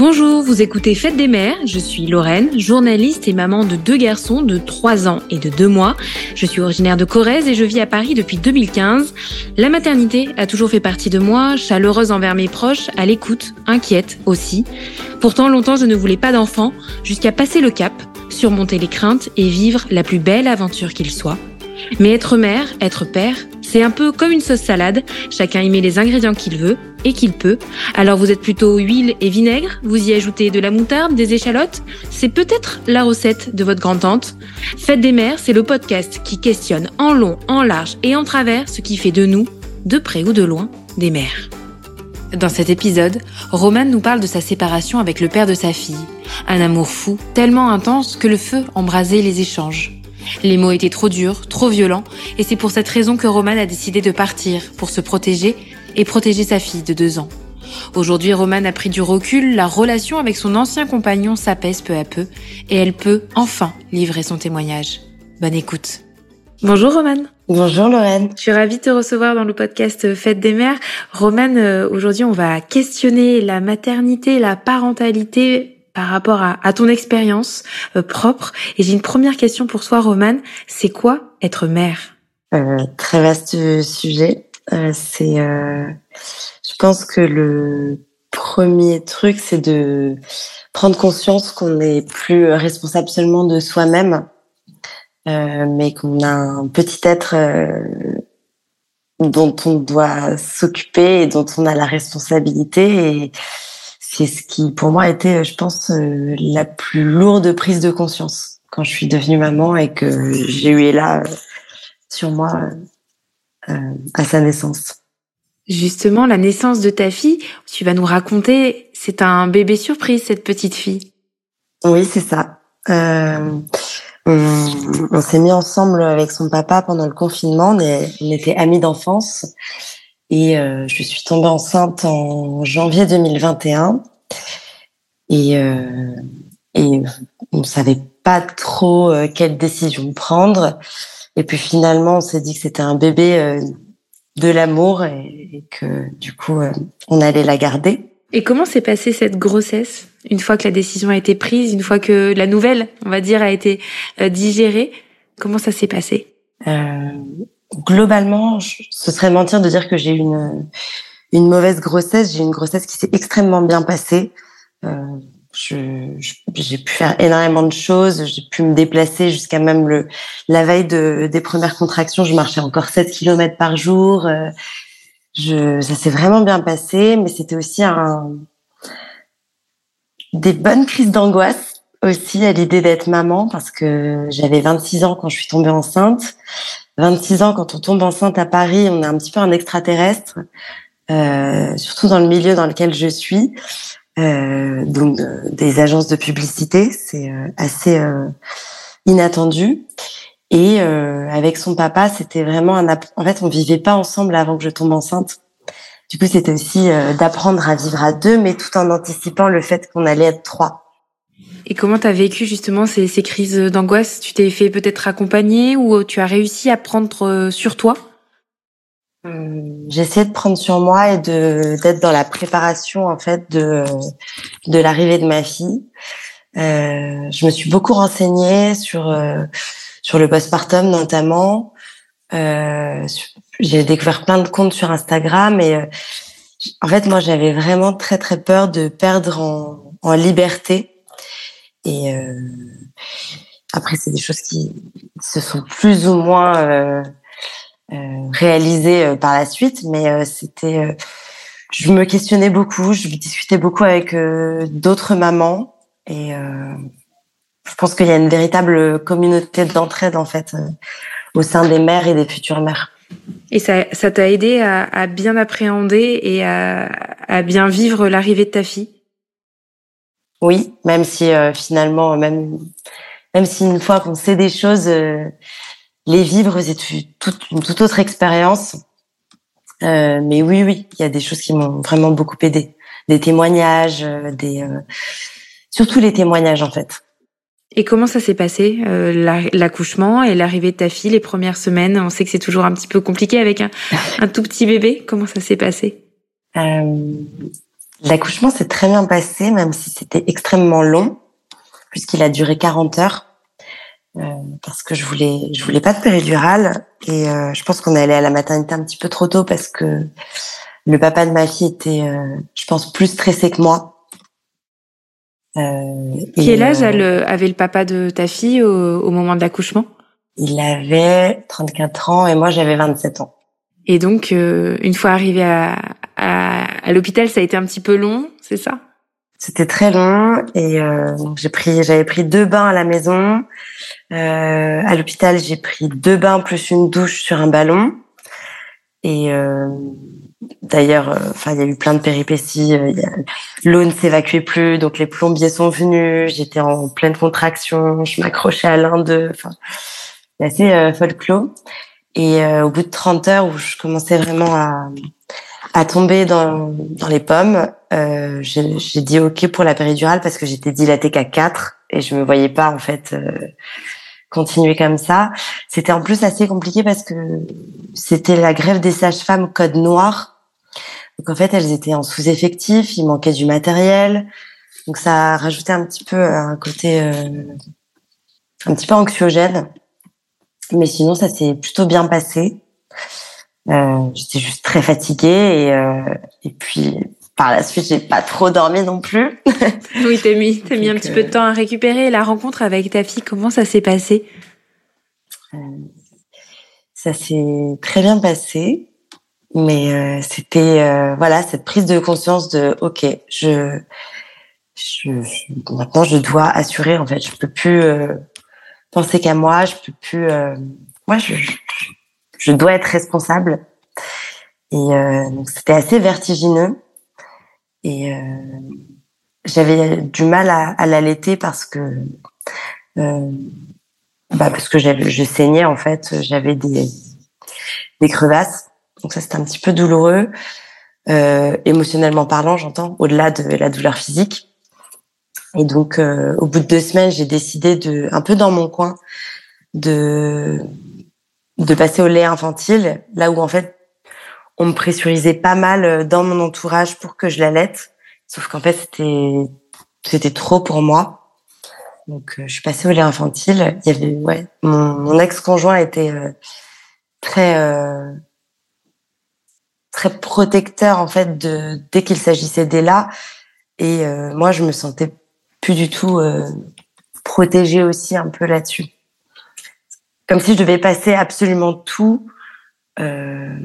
Bonjour, vous écoutez Fête des mères, je suis Lorraine, journaliste et maman de deux garçons de 3 ans et de 2 mois. Je suis originaire de Corrèze et je vis à Paris depuis 2015. La maternité a toujours fait partie de moi, chaleureuse envers mes proches, à l'écoute, inquiète aussi. Pourtant, longtemps je ne voulais pas d'enfant, jusqu'à passer le cap, surmonter les craintes et vivre la plus belle aventure qu'il soit. Mais être mère, être père, c'est un peu comme une sauce salade, chacun y met les ingrédients qu'il veut et qu'il peut. Alors vous êtes plutôt huile et vinaigre, vous y ajoutez de la moutarde, des échalotes, c'est peut-être la recette de votre grand-tante? Fête des mères, c'est le podcast qui questionne en long, en large et en travers ce qui fait de nous, de près ou de loin, des mères. Dans cet épisode, Roman nous parle de sa séparation avec le père de sa fille. Un amour fou, tellement intense que le feu embrasait les échanges. Les mots étaient trop durs, trop violents, et c'est pour cette raison que Roman a décidé de partir pour se protéger et protéger sa fille de deux ans. Aujourd'hui, Roman a pris du recul, la relation avec son ancien compagnon s'apaise peu à peu, et elle peut enfin livrer son témoignage. Bonne écoute. Bonjour Roman. Bonjour Lorraine. Je suis ravie de te recevoir dans le podcast Fête des mères. Roman, euh, aujourd'hui on va questionner la maternité, la parentalité par rapport à, ton expérience euh, propre. Et j'ai une première question pour toi, Romane. C'est quoi être mère? Euh, Très vaste sujet. Euh, c'est, je pense que le premier truc, c'est de prendre conscience qu'on n'est plus responsable seulement de soi-même, mais qu'on a un petit être dont on doit s'occuper et dont on a la responsabilité c'est ce qui, pour moi, été, je pense, euh, la plus lourde prise de conscience quand je suis devenue maman et que j'ai eu là sur moi euh, à sa naissance. Justement, la naissance de ta fille, tu vas nous raconter, c'est un bébé surprise, cette petite fille. Oui, c'est ça. Euh, on, on s'est mis ensemble avec son papa pendant le confinement. On, on était amis d'enfance. Et euh, je suis tombée enceinte en janvier 2021. Et, euh, et on savait pas trop euh, quelle décision prendre. Et puis finalement, on s'est dit que c'était un bébé euh, de l'amour et, que du coup, on allait la garder. Et comment s'est passée cette grossesse? Une fois que la décision a été prise, une fois que la nouvelle, on va dire, a été digérée Comment ça s'est passé? Globalement, ce serait mentir de dire que j'ai une, une mauvaise grossesse. J'ai une grossesse qui s'est extrêmement bien passée. Euh, j'ai pu faire énormément de choses. J'ai pu me déplacer jusqu'à même le la veille de, des premières contractions. Je marchais encore 7 km par jour. Euh, je, ça s'est vraiment bien passé, mais c'était aussi un, des bonnes crises d'angoisse aussi à l'idée d'être maman parce que j'avais 26 ans quand je suis tombée enceinte. 26 ans, quand on tombe enceinte à Paris, on est un petit peu un extraterrestre, euh, surtout dans le milieu dans lequel je suis, euh, donc des agences de publicité, c'est euh, assez euh, inattendu. Et euh, avec son papa, c'était vraiment un. En fait, on vivait pas ensemble avant que je tombe enceinte. Du coup, c'était aussi d'apprendre à vivre à deux, mais tout en anticipant le fait qu'on allait être trois. Et comment tu as vécu justement ces, ces crises d'angoisse? Tu t'es fait peut-être accompagner ou tu as réussi à prendre euh, sur toi? Euh, J'ai essayé de prendre sur moi et de d'être dans la préparation en fait de de l'arrivée de ma fille. Euh, je me suis beaucoup renseignée sur euh, sur le postpartum notamment. Euh, j'ai découvert plein de comptes sur Instagram et en fait moi j'avais vraiment très très peur de perdre en, en liberté et euh, après, c'est des choses qui se sont plus ou moins euh, euh, réalisées par la suite, mais c'était, je me questionnais beaucoup, je discutais beaucoup avec d'autres mamans, et je pense qu'il y a une véritable communauté d'entraide en fait au sein des mères et des futures mères. Et ça, ça t'a aidé à, à, bien appréhender et à, à bien vivre l'arrivée de ta fille? Oui, même si euh, finalement, même même si une fois qu'on sait des choses, euh, les vivre c'est toute une toute autre expérience. Euh, mais oui, oui, il y a des choses qui m'ont vraiment beaucoup aidé, des témoignages, des surtout les témoignages en fait. Et comment ça s'est passé l'accouchement et l'arrivée de ta fille les premières semaines? On sait que c'est toujours un petit peu compliqué avec un, un tout petit bébé. Comment ça s'est passé? L'accouchement s'est très bien passé, même si c'était extrêmement long, puisqu'il a duré 40 heures. Euh, parce que je voulais je voulais pas de péridurale et euh, je pense qu'on est allé à la maternité un petit peu trop tôt parce que le papa de ma fille était euh, je pense plus stressé que moi. Quel âge avait le papa de ta fille au, moment de l'accouchement? Il avait 34 ans et moi j'avais 27 ans. Et donc une fois arrivé à, à, à l'hôpital, ça a été un petit peu long, c'est ça? C'était très long et euh, j'ai pris, j'avais pris deux bains à la maison. Euh, à l'hôpital, j'ai pris deux bains plus une douche sur un ballon. Et euh, d'ailleurs, euh, enfin, il y a eu plein de péripéties. Euh, l'eau ne s'évacuait plus, donc les plombiers sont venus. J'étais en pleine contraction, je m'accrochais à l'un d'eux. Enfin, c'est assez euh, folklore. Et au bout de 30 heures où je commençais vraiment à à tomber dans, dans les pommes. Euh, j'ai dit OK pour la péridurale parce que j'étais dilatée qu'à 4 et je me voyais pas en fait euh, continuer comme ça. C'était en plus assez compliqué parce que c'était la grève des sages-femmes code noir. Donc en fait, elles étaient en sous-effectif, il manquait du matériel. Donc ça a rajouté un petit peu un côté euh, un petit peu anxiogène. Mais sinon, ça s'est plutôt bien passé. Euh, j'étais juste très fatiguée et, euh, et puis par la suite j'ai pas trop dormi non plus. oui, t'as mis, t'as mis un petit peu de temps à récupérer. La rencontre avec ta fille, comment ça s'est passé? Euh, Ça s'est très bien passé, mais euh, c'était euh, voilà cette prise de conscience de ok, je, je, maintenant je dois assurer en fait, je peux plus penser qu'à moi, je peux plus moi je, je dois être responsable. Et euh, c'était assez vertigineux. Et euh, j'avais du mal à, à l'allaiter parce que euh, bah parce que je saignais en fait, j'avais des des crevasses. Donc ça c'était un petit peu douloureux, euh, émotionnellement parlant, j'entends, au-delà de la douleur physique. Et donc euh, au bout de deux semaines, j'ai décidé de un peu dans mon coin de de passer au lait infantile, là où en fait on me pressurisait pas mal euh, dans mon entourage pour que je l'allaite, sauf qu'en fait c'était c'était trop pour moi. Donc euh, je suis passée au lait infantile. Il y avait ouais, mon, ex-conjoint était euh, très très protecteur en fait de dès qu'il s'agissait des là et moi je me sentais plus du tout protégée aussi un peu là-dessus comme si je devais passer absolument tout euh,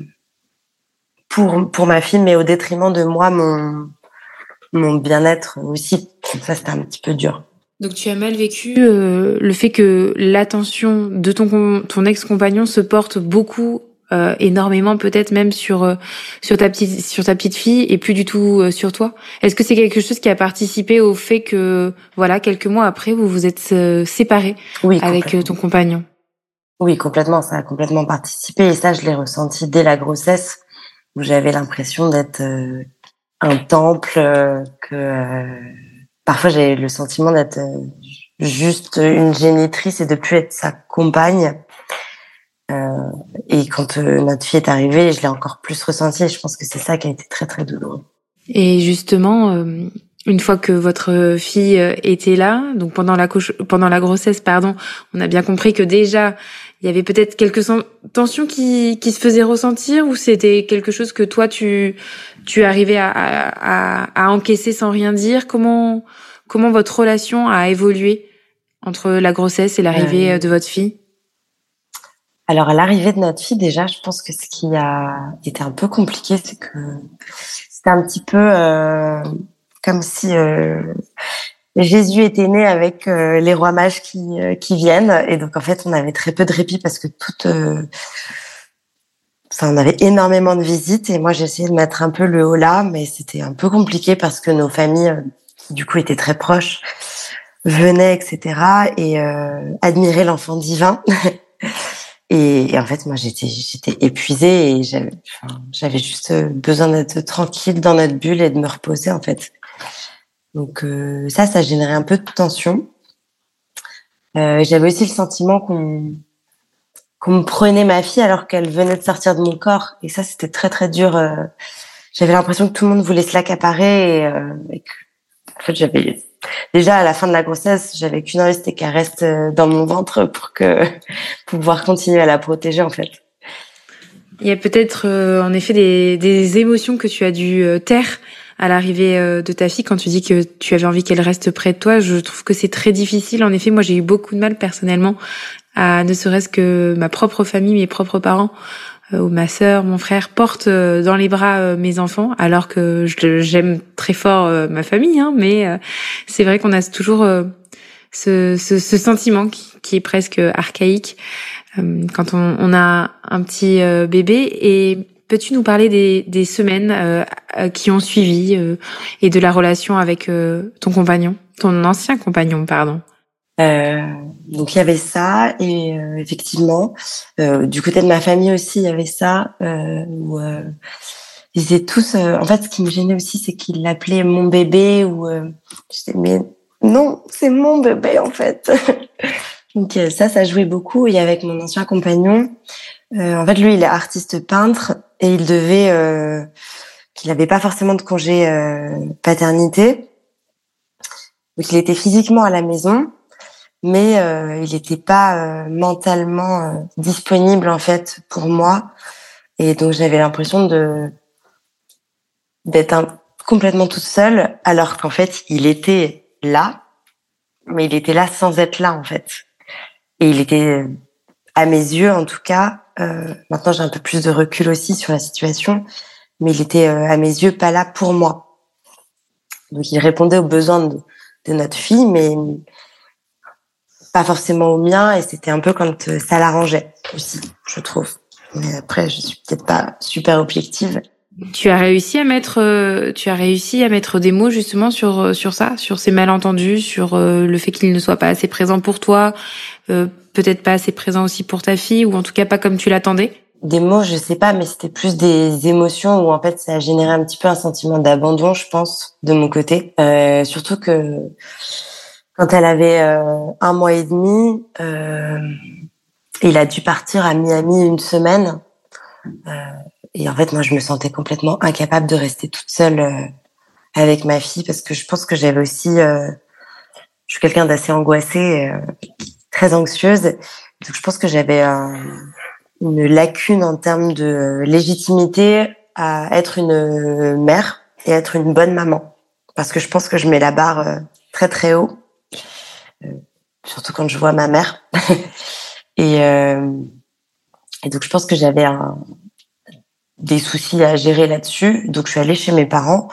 pour pour ma fille, mais au détriment de moi, mon mon bien-être aussi. Ça, c'était un petit peu dur. Donc tu as mal vécu euh, le fait que l'attention de ton ton ex-compagnon se porte beaucoup euh, énormément peut-être même sur euh, sur ta petite sur ta petite fille et plus du tout euh, sur toi? Est-ce que c'est quelque chose qui a participé au fait que voilà quelques mois après vous vous êtes séparés oui, avec ton compagnon? Oui, complètement. Ça a complètement participé. Et ça, je l'ai ressenti dès la grossesse, où j'avais l'impression d'être euh, un temple, euh, que euh, parfois j'avais le sentiment d'être juste une génitrice et de plus être sa compagne. et quand notre fille est arrivée, je l'ai encore plus ressenti. Et je pense que c'est ça qui a été très très douloureux. Et justement, une fois que votre fille était là, donc pendant la pendant la grossesse, pardon, on a bien compris que déjà il y avait peut-être quelques tensions qui, qui se faisaient ressentir ou c'était quelque chose que toi tu tu arrivais à, à, à encaisser sans rien dire? Comment comment votre relation a évolué entre la grossesse et l'arrivée euh, de votre fille? Alors à l'arrivée de notre fille déjà, je pense que ce qui a été un peu compliqué, c'est que c'était un petit peu euh, comme si euh, Jésus était né avec euh, les rois mages qui, euh, qui viennent. Et donc, en fait, on avait très peu de répit parce que tout... Euh, enfin, on avait énormément de visites et moi, essayé de mettre un peu le haut là, mais c'était un peu compliqué parce que nos familles, du coup, étaient très proches, venaient, etc. et admiraient l'enfant divin. et, et, en fait, moi, j'étais, j'étais épuisée et j'avais, enfin, j'avais juste besoin d'être tranquille dans notre bulle et de me reposer, en fait. Donc euh, ça, ça générait un peu de tension. Euh, J'avais aussi le sentiment qu'on qu'on me prenait ma fille alors qu'elle venait de sortir de mon corps. Et ça, c'était très très dur. Euh, j'avais l'impression que tout le monde voulait se l'accaparer et, euh, en fait, j'avais déjà à la fin de la grossesse, j'avais qu'une envie, c'était qu'elle reste dans mon ventre pour que pouvoir continuer à la protéger en fait. Il y a peut-être en effet des, des, émotions que tu as dû taire à l'arrivée de ta fille quand tu dis que tu avais envie qu'elle reste près de toi. Je trouve que c'est très difficile. En effet, moi j'ai eu beaucoup de mal personnellement à ne serait-ce que ma propre famille, mes propres parents euh, où ma sœur, mon frère portent euh, dans les bras euh, mes enfants, alors que j'aime très fort ma famille, hein, mais c'est vrai qu'on a toujours ce, sentiment qui, qui, est presque archaïque quand on, on, a un petit bébé. Et peux-tu nous parler des, des semaines qui ont suivi et de la relation avec ton compagnon, ton ancien compagnon, pardon? Euh, donc il y avait ça et euh, effectivement euh, du côté de ma famille aussi il y avait ça euh, où euh, ils étaient tous en fait ce qui me gênait aussi c'est qu'ils l'appelaient mon bébé ou je disais mais non c'est mon bébé en fait. Donc ça ça jouait beaucoup et avec mon ancien compagnon en fait lui il est artiste peintre et il devait qu'il n'avait pas forcément de congé paternité. Donc il était physiquement à la maison mais euh, il n'était pas euh, mentalement euh, disponible en fait pour moi. Et donc j'avais l'impression de d'être complètement toute seule alors qu'en fait il était là mais il était là sans être là en fait. Et il était à mes yeux en tout cas maintenant j'ai un peu plus de recul aussi sur la situation mais il était à mes yeux pas là pour moi donc il répondait aux besoins de, de notre fille mais pas forcément au mien et c'était un peu quand euh, ça l'arrangeait aussi, je trouve. Mais après, je suis peut-être pas super objective. Tu as réussi à mettre, euh, tu as réussi à mettre des mots justement sur euh, sur ça, sur ces malentendus, sur le fait qu'il ne soit pas assez présent pour toi, peut-être pas assez présent aussi pour ta fille, ou en tout cas pas comme tu l'attendais? Des mots, je sais pas, mais c'était plus des émotions où en fait ça a généré un petit peu un sentiment d'abandon, je pense, de mon côté. Euh, surtout que quand elle avait euh, un mois et demi, euh, il a dû partir à Miami une semaine. Euh, et en fait, moi, je me sentais complètement incapable de rester toute seule euh, avec ma fille parce que je pense que j'avais aussi, euh, je suis quelqu'un d'assez angoissé, très anxieuse. Donc, je pense que j'avais une lacune en termes de légitimité à être une mère et être une bonne maman. Parce que je pense que je mets la barre très très haut euh, surtout quand je vois ma mère. et, euh, et donc je pense que j'avais un, des soucis à gérer là-dessus. Donc je suis allée chez mes parents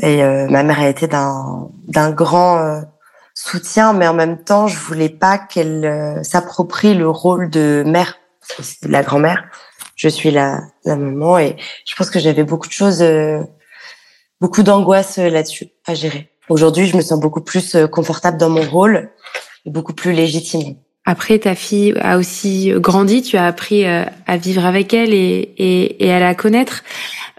et euh, ma mère a été d'un d'un grand euh, soutien, mais en même temps je voulais pas qu'elle euh, s'approprie le rôle de mère, de la grand-mère. Je suis la, la maman et je pense que j'avais beaucoup de choses, beaucoup d'angoisse là-dessus à gérer. Aujourd'hui, je me sens beaucoup plus euh, confortable dans mon rôle et beaucoup plus légitime. Après, ta fille a aussi grandi, tu as appris euh, à vivre avec elle et, à la connaître.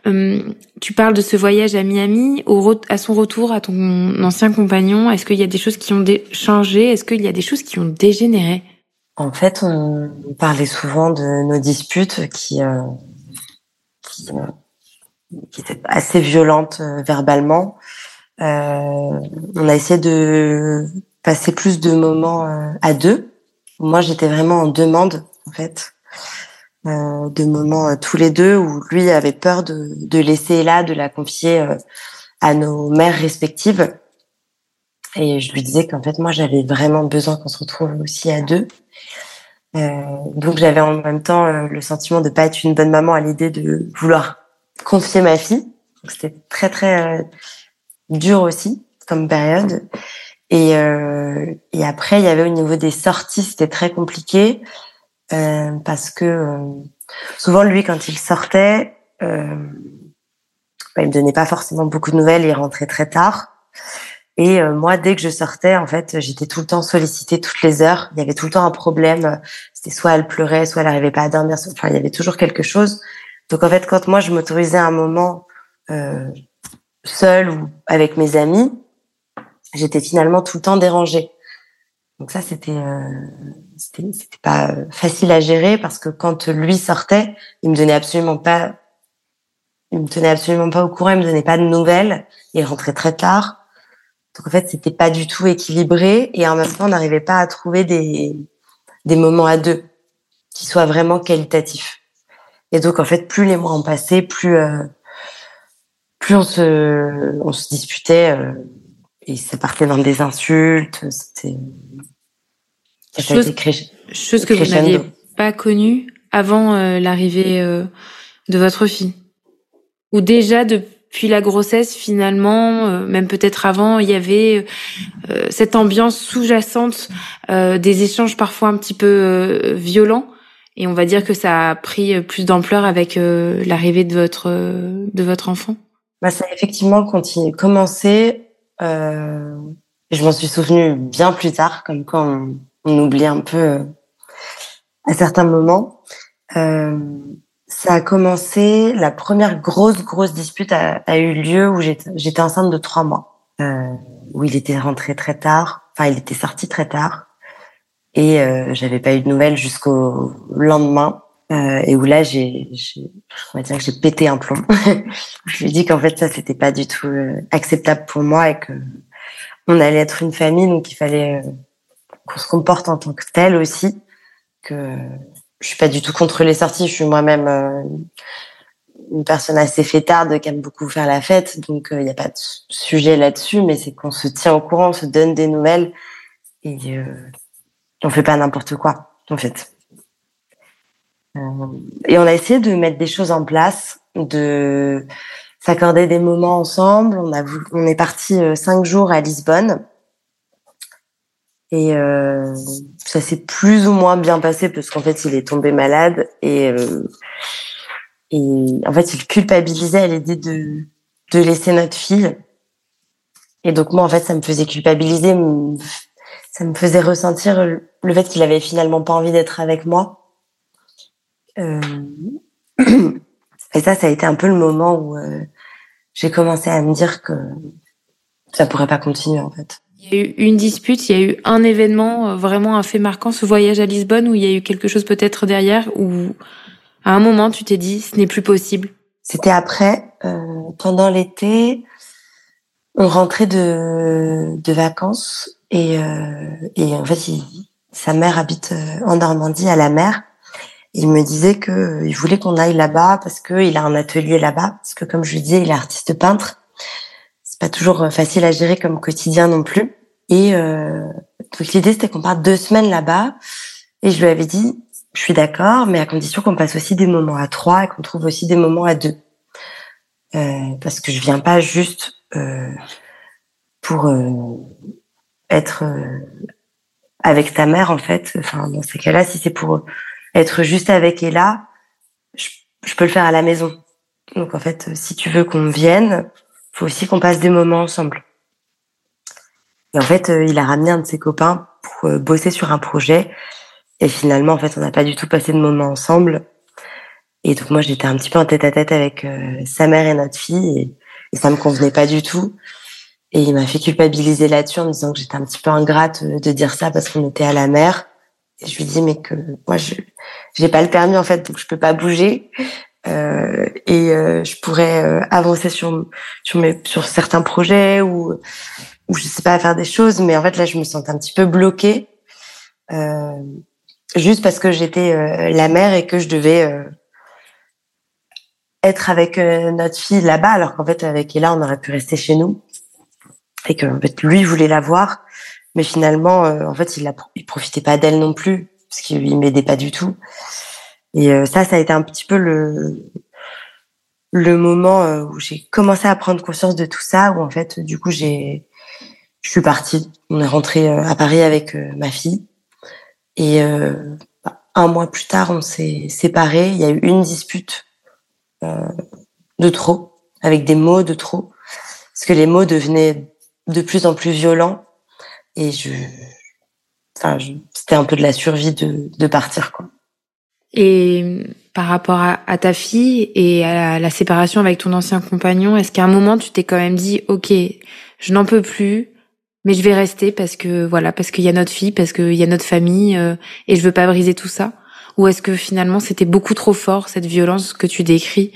Hum, tu parles de ce voyage à Miami, à son retour à ton ancien compagnon. Est-ce qu'il y a des choses qui ont changé? Est-ce qu'il y a des choses qui ont dégénéré? En fait, on parlait souvent de nos disputes qui, euh, euh, étaient assez violentes verbalement. On a essayé de passer plus de moments à deux. Moi, j'étais vraiment en demande, en fait, euh, de moments tous les deux où lui avait peur de, de laisser là, de la confier à nos mères respectives. Et je lui disais qu'en fait, moi, j'avais vraiment besoin qu'on se retrouve aussi à deux. Euh, donc, j'avais en même temps le sentiment de pas être une bonne maman à l'idée de vouloir confier ma fille. C'était très, très dur aussi comme période. Et, euh, et après, il y avait au niveau des sorties, c'était très compliqué euh, parce que euh, souvent lui, quand il sortait, bah, il me donnait pas forcément beaucoup de nouvelles, il rentrait très tard. Et euh, moi, dès que je sortais, en fait, j'étais tout le temps sollicitée toutes les heures. Il y avait tout le temps un problème. C'était soit elle pleurait, soit elle n'arrivait pas à dormir. Enfin, il y avait toujours quelque chose. Donc en fait, quand moi je m'autorisais un moment euh, seule ou avec mes amis, j'étais finalement tout le temps dérangée. Donc ça, c'était euh, c'était pas facile à gérer parce que quand lui sortait, il me donnait absolument pas il me tenait absolument pas au courant, il me donnait pas de nouvelles, il rentrait très tard. Donc en fait, c'était pas du tout équilibré et en même temps, on n'arrivait pas à trouver des des moments à deux qui soient vraiment qualitatifs. Et donc en fait, plus les mois ont passé, plus euh, plus on se on se disputait euh, et ça partait dans des insultes. C'était chose, chose que vous n'aviez pas connue avant euh, l'arrivée euh, de votre fille? Ou déjà depuis la grossesse, finalement, euh, même peut-être avant, il y avait cette ambiance sous-jacente des échanges parfois un petit peu violents? Et on va dire que ça a pris plus d'ampleur avec l'arrivée de votre de votre enfant? Bah ça a effectivement continué, commencé. Je m'en suis souvenue bien plus tard, comme quand on, oublie un peu à certains moments. Euh, ça a commencé, la première grosse, grosse dispute a, eu lieu où j'étais enceinte de trois mois, euh, où il était rentré très tard, enfin il était sorti très tard, et euh, j'avais pas eu de nouvelles jusqu'au lendemain, euh, et où là j'ai, on va dire que j'ai pété un plomb. je lui ai dit qu'en fait ça c'était pas du tout euh, acceptable pour moi et que on allait être une famille, donc il fallait euh, qu'on se comporte en tant que tel aussi, que je suis pas du tout contre les sorties. Je suis moi-même euh, une personne assez fêtarde qui aime beaucoup faire la fête, donc il n'y a pas de sujet là-dessus. Mais c'est qu'on se tient au courant, on se donne des nouvelles et on fait pas n'importe quoi en fait. Euh, et on a essayé de mettre des choses en place, de s'accorder des moments ensemble. On a, on est parti cinq jours à Lisbonne et euh, ça s'est plus ou moins bien passé parce qu'en fait, il est tombé malade et euh, et en fait, il culpabilisait à l'idée de de laisser notre fille. Et donc moi, en fait, ça me faisait culpabiliser, ça me faisait ressentir le fait qu'il avait finalement pas envie d'être avec moi. Euh... Et ça, ça a été un peu le moment où euh, j'ai commencé à me dire que ça pourrait pas continuer en fait. Il y a eu une dispute, il y a eu un événement, euh, vraiment un fait marquant, ce voyage à Lisbonne, où il y a eu quelque chose peut-être derrière, où à un moment tu t'es dit, ce n'est plus possible. C'était après, euh, pendant l'été, on rentrait de, de vacances et, euh, et en fait, sa mère habite en Normandie, à la mer. Il me disait que il voulait qu'on aille là-bas parce qu'il a un atelier là-bas, parce que comme je lui disais, il est artiste peintre pas toujours euh, facile à gérer comme quotidien non plus. Et euh, donc l'idée c'était qu'on parte deux semaines là-bas. Et je lui avais dit, je suis d'accord, mais à condition qu'on passe aussi des moments à trois et qu'on trouve aussi des moments à deux. Euh, parce que je viens pas juste euh, pour euh, être euh, avec ta mère en fait. Enfin dans ces cas-là, si c'est pour être juste avec Ella, je, je peux le faire à la maison. Donc en fait, si tu veux qu'on vienne, faut aussi qu'on passe des moments ensemble. Et en fait, euh, il a ramené un de ses copains pour euh, bosser sur un projet. Et finalement, en fait, on n'a pas du tout passé de moments ensemble. Et donc moi, j'étais un petit peu en tête à tête avec euh, sa mère et notre fille, et, et, ça me convenait pas du tout. Et il m'a fait culpabiliser là-dessus en me disant que j'étais un petit peu ingrate de dire ça parce qu'on était à la mer. Et je lui dis mais que moi, je j'ai pas le permis en fait, donc je peux pas bouger. Euh, et euh, je pourrais euh, avancer sur sur mes sur certains projets ou ou je sais pas faire des choses. Mais en fait là je me sens un petit peu bloquée. Juste parce que j'étais la mère et que je devais être avec notre fille là-bas alors qu'en fait avec Ella on aurait pu rester chez nous. Et que en fait lui voulait la voir mais finalement en fait il la il profitait pas d'elle non plus parce qu'il m'aidait pas du tout et euh, ça, ça a été un petit peu le le moment euh, où j'ai commencé à prendre conscience de tout ça, où en fait, du coup, je suis partie. On est rentré euh, à Paris avec ma fille. Et bah, un mois plus tard, on s'est séparés. Il y a eu une dispute de trop, avec des mots de trop, parce que les mots devenaient de plus en plus violents. Et je, enfin, c'était un peu de la survie de, de partir, quoi. Et par rapport à, ta fille et à la, séparation avec ton ancien compagnon, est-ce qu'à un moment tu t'es quand même dit, ok, je n'en peux plus, mais je vais rester parce que voilà, parce qu'il y a notre fille, parce qu'il y a notre famille euh, et je veux pas briser tout ça? Ou est-ce que finalement c'était beaucoup trop fort cette violence que tu décris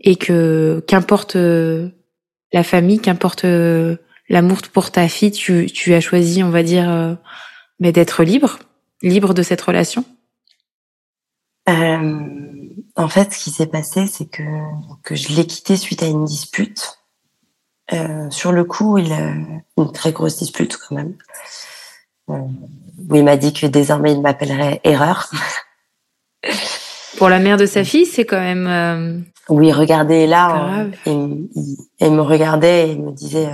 et que qu'importe la famille, qu'importe l'amour pour ta fille, tu, tu as choisi, on va dire, mais d'être libre, libre de cette relation? Euh, En fait, ce qui s'est passé, c'est que, que je l'ai quitté suite à une dispute. Euh, sur le coup, il a une très grosse dispute quand même. Euh, où il m'a dit que désormais il m'appellerait Erreur. Pour la mère de sa fille, c'est quand même. Euh, oui, regardez là, et, il, me regardait et il me disait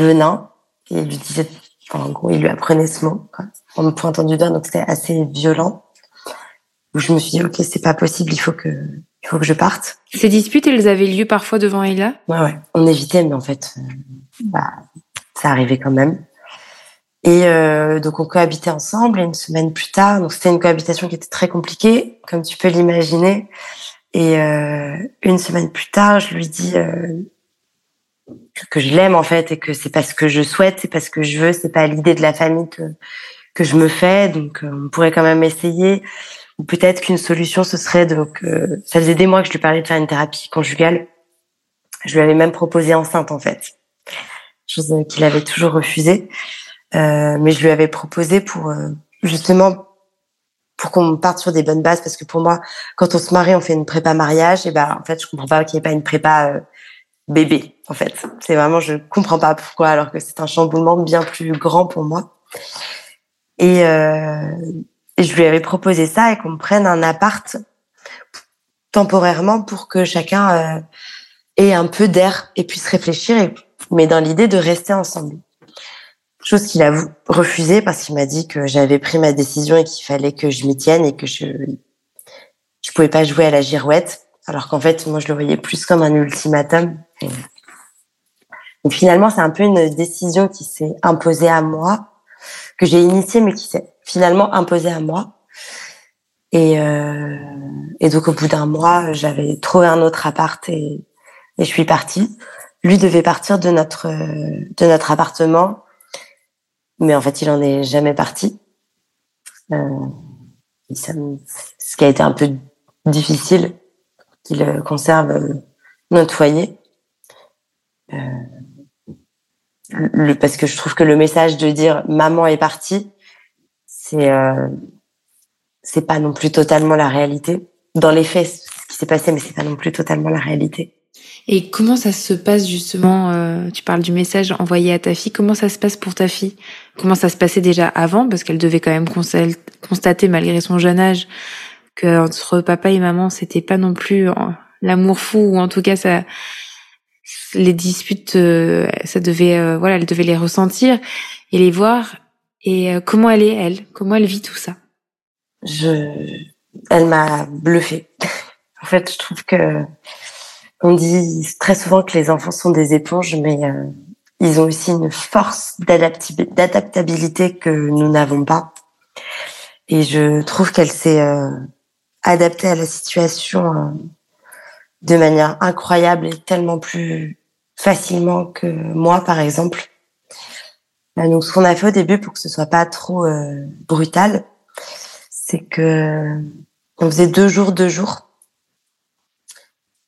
euh, venin. Et il lui disait, en gros, il lui apprenait ce mot quoi, en me pointant du doigt, donc c'était assez violent. Où je me suis dit ok c'est pas possible il faut que il faut que je parte. Ces disputes elles avaient lieu parfois devant Ella? Ouais ouais. On évitait mais en fait euh, bah ça arrivait quand même. Et euh, donc on cohabitait ensemble et une semaine plus tard. Donc c'était une cohabitation qui était très compliquée comme tu peux l'imaginer. Et euh, une semaine plus tard je lui dis euh, que je l'aime en fait et que c'est parce que je souhaite c'est parce que je veux c'est pas l'idée de la famille que que je me fais donc euh, on pourrait quand même essayer ou peut-être qu'une solution, ce serait donc, euh, ça faisait des mois que je lui parlais de faire une thérapie conjugale. Je lui avais même proposé enceinte en fait, chose qu'il avait toujours refusé. Euh, mais je lui avais proposé pour euh, justement pour qu'on parte sur des bonnes bases parce que pour moi, quand on se marie, on fait une prépa mariage et ben en fait, je comprends pas qu'il n'y ait pas une prépa euh, bébé. En fait, c'est vraiment je comprends pas pourquoi alors que c'est un chamboulement bien plus grand pour moi. Et euh, et je lui avais proposé ça et qu'on me prenne un appart temporairement pour que chacun euh, ait un peu d'air et puisse réfléchir, et, mais dans l'idée de rester ensemble. Chose qu'il a refusé parce qu'il m'a dit que j'avais pris ma décision et qu'il fallait que je m'y tienne et que je je pouvais pas jouer à la girouette, alors qu'en fait moi je le voyais plus comme un ultimatum. Et finalement c'est un peu une décision qui s'est imposée à moi, que j'ai initiée mais qui s'est finalement imposé à moi. Et, euh, et donc au bout d'un mois, j'avais trouvé un autre appart et, et je suis partie. Lui devait partir de notre de notre appartement, mais en fait il en est jamais parti. Euh, ça ce qui a été un peu difficile qu'il conserve notre foyer. Euh, le, parce que je trouve que le message de dire maman est partie, c'est euh, c'est pas non plus totalement la réalité. Dans les faits, ce qui s'est passé, mais c'est pas non plus totalement la réalité. Et comment ça se passe justement euh, Tu parles du message envoyé à ta fille. Comment ça se passe pour ta fille? Comment ça se passait déjà avant? Parce qu'elle devait quand même constater, malgré son jeune âge, que entre papa et maman, c'était pas non plus l'amour fou, ou en tout cas ça, les disputes, euh, ça devait, euh, voilà, elle devait les ressentir et les voir. Et euh, comment elle est, elle? Comment elle vit tout ça? Je, elle m'a bluffé. en fait, je trouve que on dit très souvent que les enfants sont des éponges, mais euh, ils ont aussi une force d'adaptabilité que nous n'avons pas. Et je trouve qu'elle s'est euh, adaptée à la situation de manière incroyable et tellement plus facilement que moi, par exemple. Euh, donc, ce qu'on a fait au début pour que ce soit pas trop euh, brutal, c'est que on faisait deux jours, deux jours.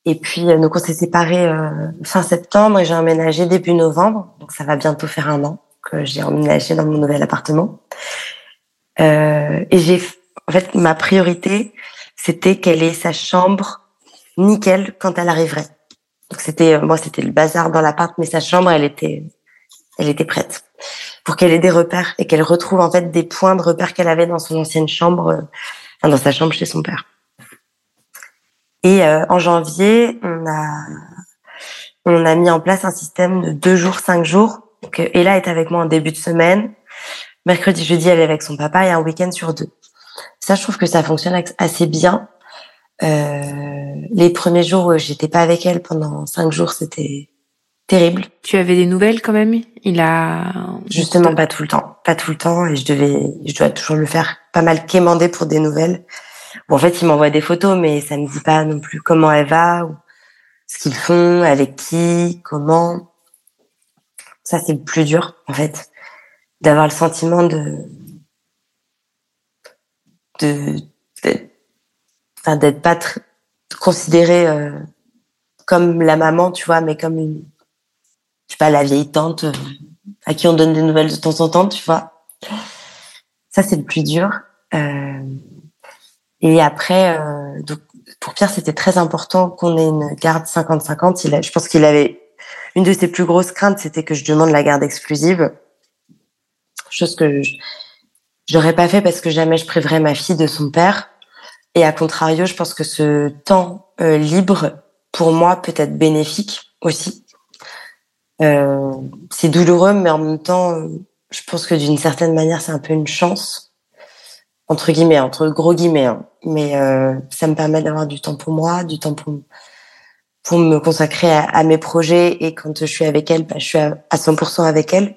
Et puis, euh, donc, on s'est séparés fin septembre et j'ai emménagé début novembre. Donc, ça va bientôt faire un an que j'ai emménagé dans mon nouvel appartement. et j'ai, en fait, ma priorité, c'était qu'elle ait sa chambre nickel quand elle arriverait. Donc, c'était, moi, c'était le bazar dans l'appart, mais sa chambre, elle était, elle était prête pour qu'elle ait des repères et qu'elle retrouve en fait des points de repères qu'elle avait dans son ancienne chambre, euh, dans sa chambre chez son père. Et euh, en janvier, on a on a mis en place un système de deux jours, cinq jours. Donc, Ella est avec moi en début de semaine. Mercredi, jeudi, elle est avec son papa et un week-end sur deux. Ça, je trouve que ça fonctionne assez bien. Euh, les premiers jours, j'étais pas avec elle pendant cinq jours, c'était terrible. Tu avais des nouvelles quand même? Il a justement pas tout le temps, pas tout le temps, et je devais, je dois toujours le faire pas mal quémander pour des nouvelles. Bon, en fait, il m'envoie des photos, mais ça ne dit pas non plus comment elle va ou ce qu'ils font, avec qui, comment. Ça, c'est le plus dur, en fait, d'avoir le sentiment de de d'être pas considéré euh, comme la maman, tu vois, mais comme une, je sais pas, la vieille tante euh, à qui on donne des nouvelles de temps en temps, tu vois. Ça, c'est le plus dur. Euh, et après, euh, donc, pour Pierre, c'était très important qu'on ait une garde 50-50. Il je pense qu'il avait une de ses plus grosses craintes, c'était que je demande la garde exclusive, chose que je n'aurais pas fait parce que jamais je priverais ma fille de son père. Et à contrario, je pense que ce temps euh, libre, pour moi, peut être bénéfique aussi. Euh, c'est douloureux, mais en même temps, je pense que d'une certaine manière, c'est un peu une chance, entre guillemets, entre gros guillemets. Hein. Mais euh, ça me permet d'avoir du temps pour moi, du temps pour pour me consacrer à, mes projets. Et quand je suis avec elle, bah, je suis à, 100% avec elle.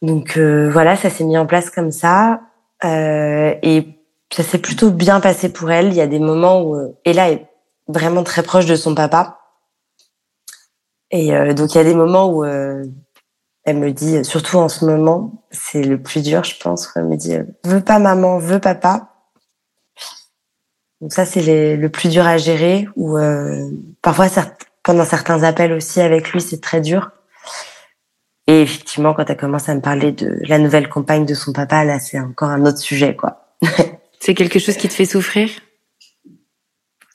Donc euh, voilà, ça s'est mis en place comme ça. Euh, et ça s'est plutôt bien passé pour elle. Il y a des moments où euh, Ella est vraiment très proche de son papa. Et euh, donc il y a des moments où euh, elle me dit, surtout en ce moment, c'est le plus dur, je pense. Elle me dit, veux pas maman, veux papa. Donc ça c'est le plus dur à gérer. Ou parfois pendant certains appels aussi avec lui, c'est très dur. Et effectivement, quand elle commence à me parler de la nouvelle compagne de son papa, là, c'est encore un autre sujet, quoi. C'est quelque chose qui te fait souffrir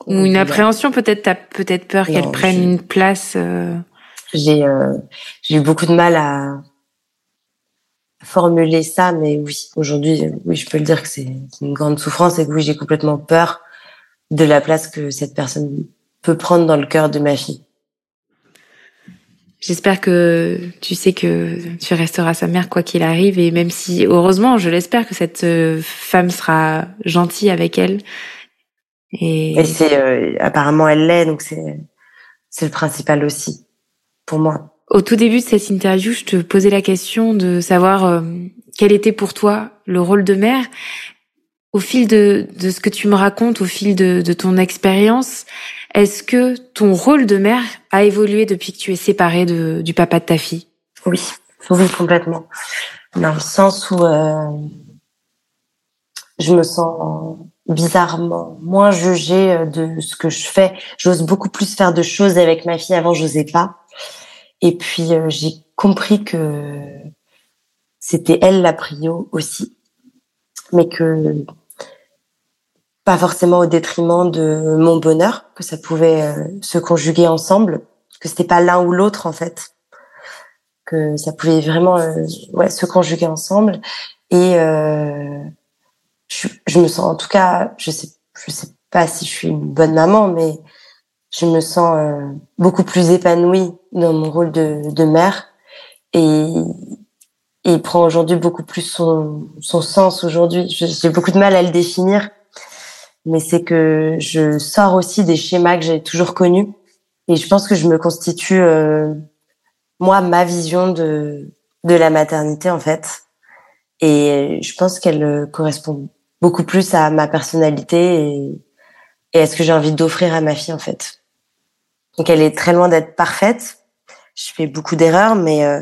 Ou une appréhension peut-être T'as peut-être peur qu'elle prenne une place euh... J'ai euh, j'ai eu beaucoup de mal à formuler ça, mais oui, aujourd'hui, oui, je peux le dire que c'est une grande souffrance et que oui, j'ai complètement peur de la place que cette personne peut prendre dans le cœur de ma fille. J'espère que tu sais que tu resteras sa mère quoi qu'il arrive et même si heureusement je l'espère que cette euh, femme sera gentille avec elle. Et, c'est euh, apparemment elle l'est donc c'est c'est le principal aussi pour moi. Au tout début de cette interview, je te posais la question de savoir euh, quel était pour toi le rôle de mère. Au fil de, de ce que tu me racontes, au fil de, de ton expérience, est-ce que ton rôle de mère a évolué depuis que tu es séparée du papa de ta fille? Oui, oui, complètement. Dans le sens où euh, je me sens bizarrement moins jugée euh, de ce que je fais. J'ose beaucoup plus faire de choses avec ma fille. Avant, j'osais pas. Et puis, euh, j'ai compris que c'était elle la prio aussi. Mais que pas forcément au détriment de mon bonheur, que ça pouvait euh, se conjuguer ensemble, que c'était pas l'un ou l'autre en fait, que ça pouvait vraiment euh, ouais, se conjuguer ensemble. Et euh, je, je, me sens, en tout cas, je sais, je sais pas si je suis une bonne maman, mais je me sens euh, beaucoup plus épanouie dans mon rôle de, de mère et il prend aujourd'hui beaucoup plus son, son sens aujourd'hui. J'ai beaucoup de mal à le définir mais c'est que je sors aussi des schémas que j'ai toujours connus et je pense que je me constitue euh, moi ma vision de de la maternité en fait et je pense qu'elle euh, correspond beaucoup plus à ma personnalité et, à ce que j'ai envie d'offrir à ma fille en fait. Donc elle est très loin d'être parfaite. Je fais beaucoup d'erreurs, mais euh,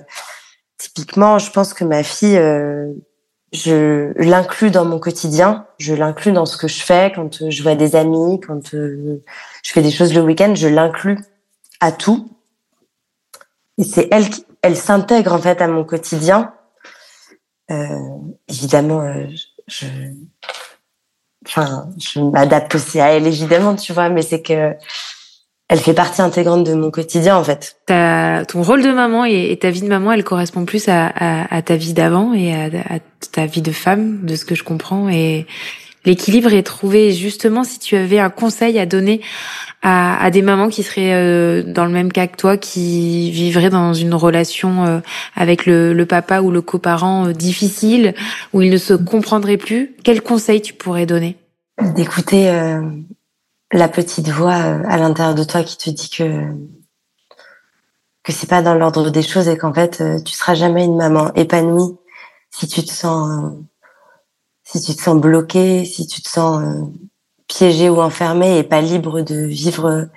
typiquement, je pense que ma fille, euh, je l'inclus dans mon quotidien, je l'inclus dans ce que je fais quand je vois des amis, quand euh, je fais des choses le week-end, je l'inclus à tout. Et c'est elle qui, elle s'intègre en fait à mon quotidien. Euh, évidemment, euh, je, enfin, je m'adapte aussi à elle évidemment, tu vois, mais c'est que elle fait partie intégrante de mon quotidien en fait. Ta, ton rôle de maman et, ta vie de maman, elle correspond plus à, à, ta vie d'avant et à, à, ta vie de femme, de ce que je comprends. Et l'équilibre est trouvé justement si tu avais un conseil à donner à, à des mamans qui seraient euh, dans le même cas que toi, qui vivraient dans une relation euh, avec le, le, papa ou le coparent euh, difficile, où ils ne se comprendraient plus. Quel conseil tu pourrais donner? D'écouter la petite voix euh, à l'intérieur de toi qui te dit que que c'est pas dans l'ordre des choses et qu'en fait euh, tu seras jamais une maman épanouie si tu te sens euh, si tu te sens bloqué, si tu te sens piégé ou enfermé et pas libre de vivre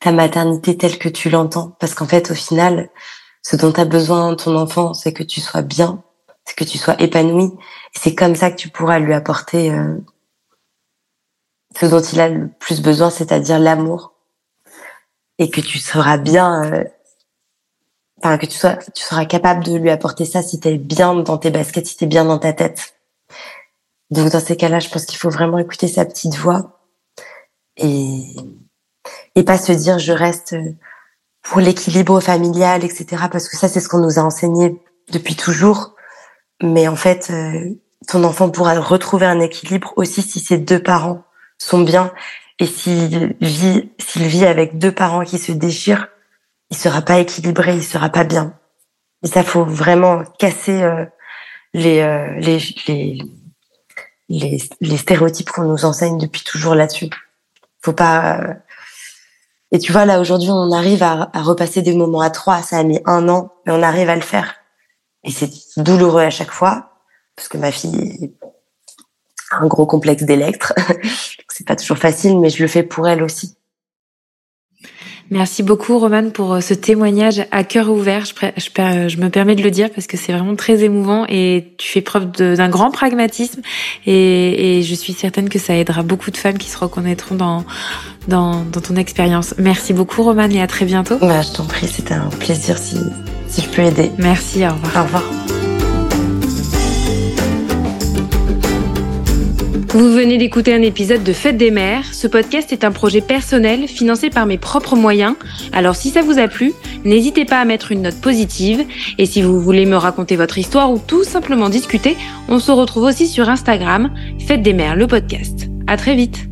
ta maternité telle que tu l'entends. Parce qu'en fait au final ce dont a besoin ton enfant c'est que tu sois bien, c'est que tu sois épanoui c'est comme ça que tu pourras lui apporter ce dont il a le plus besoin, c'est-à-dire l'amour et que tu seras bien, euh, enfin que tu sois, tu seras capable de lui apporter ça si t'es bien dans tes baskets, si t'es bien dans ta tête. Donc dans ces cas-là, je pense qu'il faut vraiment écouter sa petite voix et et pas se dire je reste pour l'équilibre familial, etc. Parce que ça, c'est ce qu'on nous a enseigné depuis toujours. Mais en fait, euh, ton enfant pourra retrouver un équilibre aussi si ses deux parents sont bien et s'il vit, s'il vit avec deux parents qui se déchirent, il sera pas équilibré, il sera pas bien. Et ça, faut vraiment casser euh, les, euh, les, les, les, les, stéréotypes qu'on nous enseigne depuis toujours là-dessus. Faut pas. Euh, et tu vois, là, aujourd'hui, on arrive à, à, repasser des moments à trois. Ça a mis un an, mais on arrive à le faire. Et c'est douloureux à chaque fois, parce que ma fille a un gros complexe d'électre. c'est pas toujours facile, mais je le fais pour elle aussi. Merci beaucoup, Romane, pour euh, ce témoignage à cœur ouvert. Je, je, je me permets de le dire parce que c'est vraiment très émouvant et tu fais preuve d'un grand pragmatisme et, et, je suis certaine que ça aidera beaucoup de femmes qui se reconnaîtront dans, dans, dans ton expérience. Merci beaucoup, Romane, et à très bientôt. Bah, je t'en prie, c'était un plaisir si, si je peux aider. Merci, au revoir. Au revoir. Vous venez d'écouter un épisode de Fête des mères. Ce podcast est un projet personnel financé par mes propres moyens. Alors si ça vous a plu, n'hésitez pas à mettre une note positive. Et si vous voulez me raconter votre histoire ou tout simplement discuter, on se retrouve aussi sur Instagram, Fête des mères, le podcast. À très vite.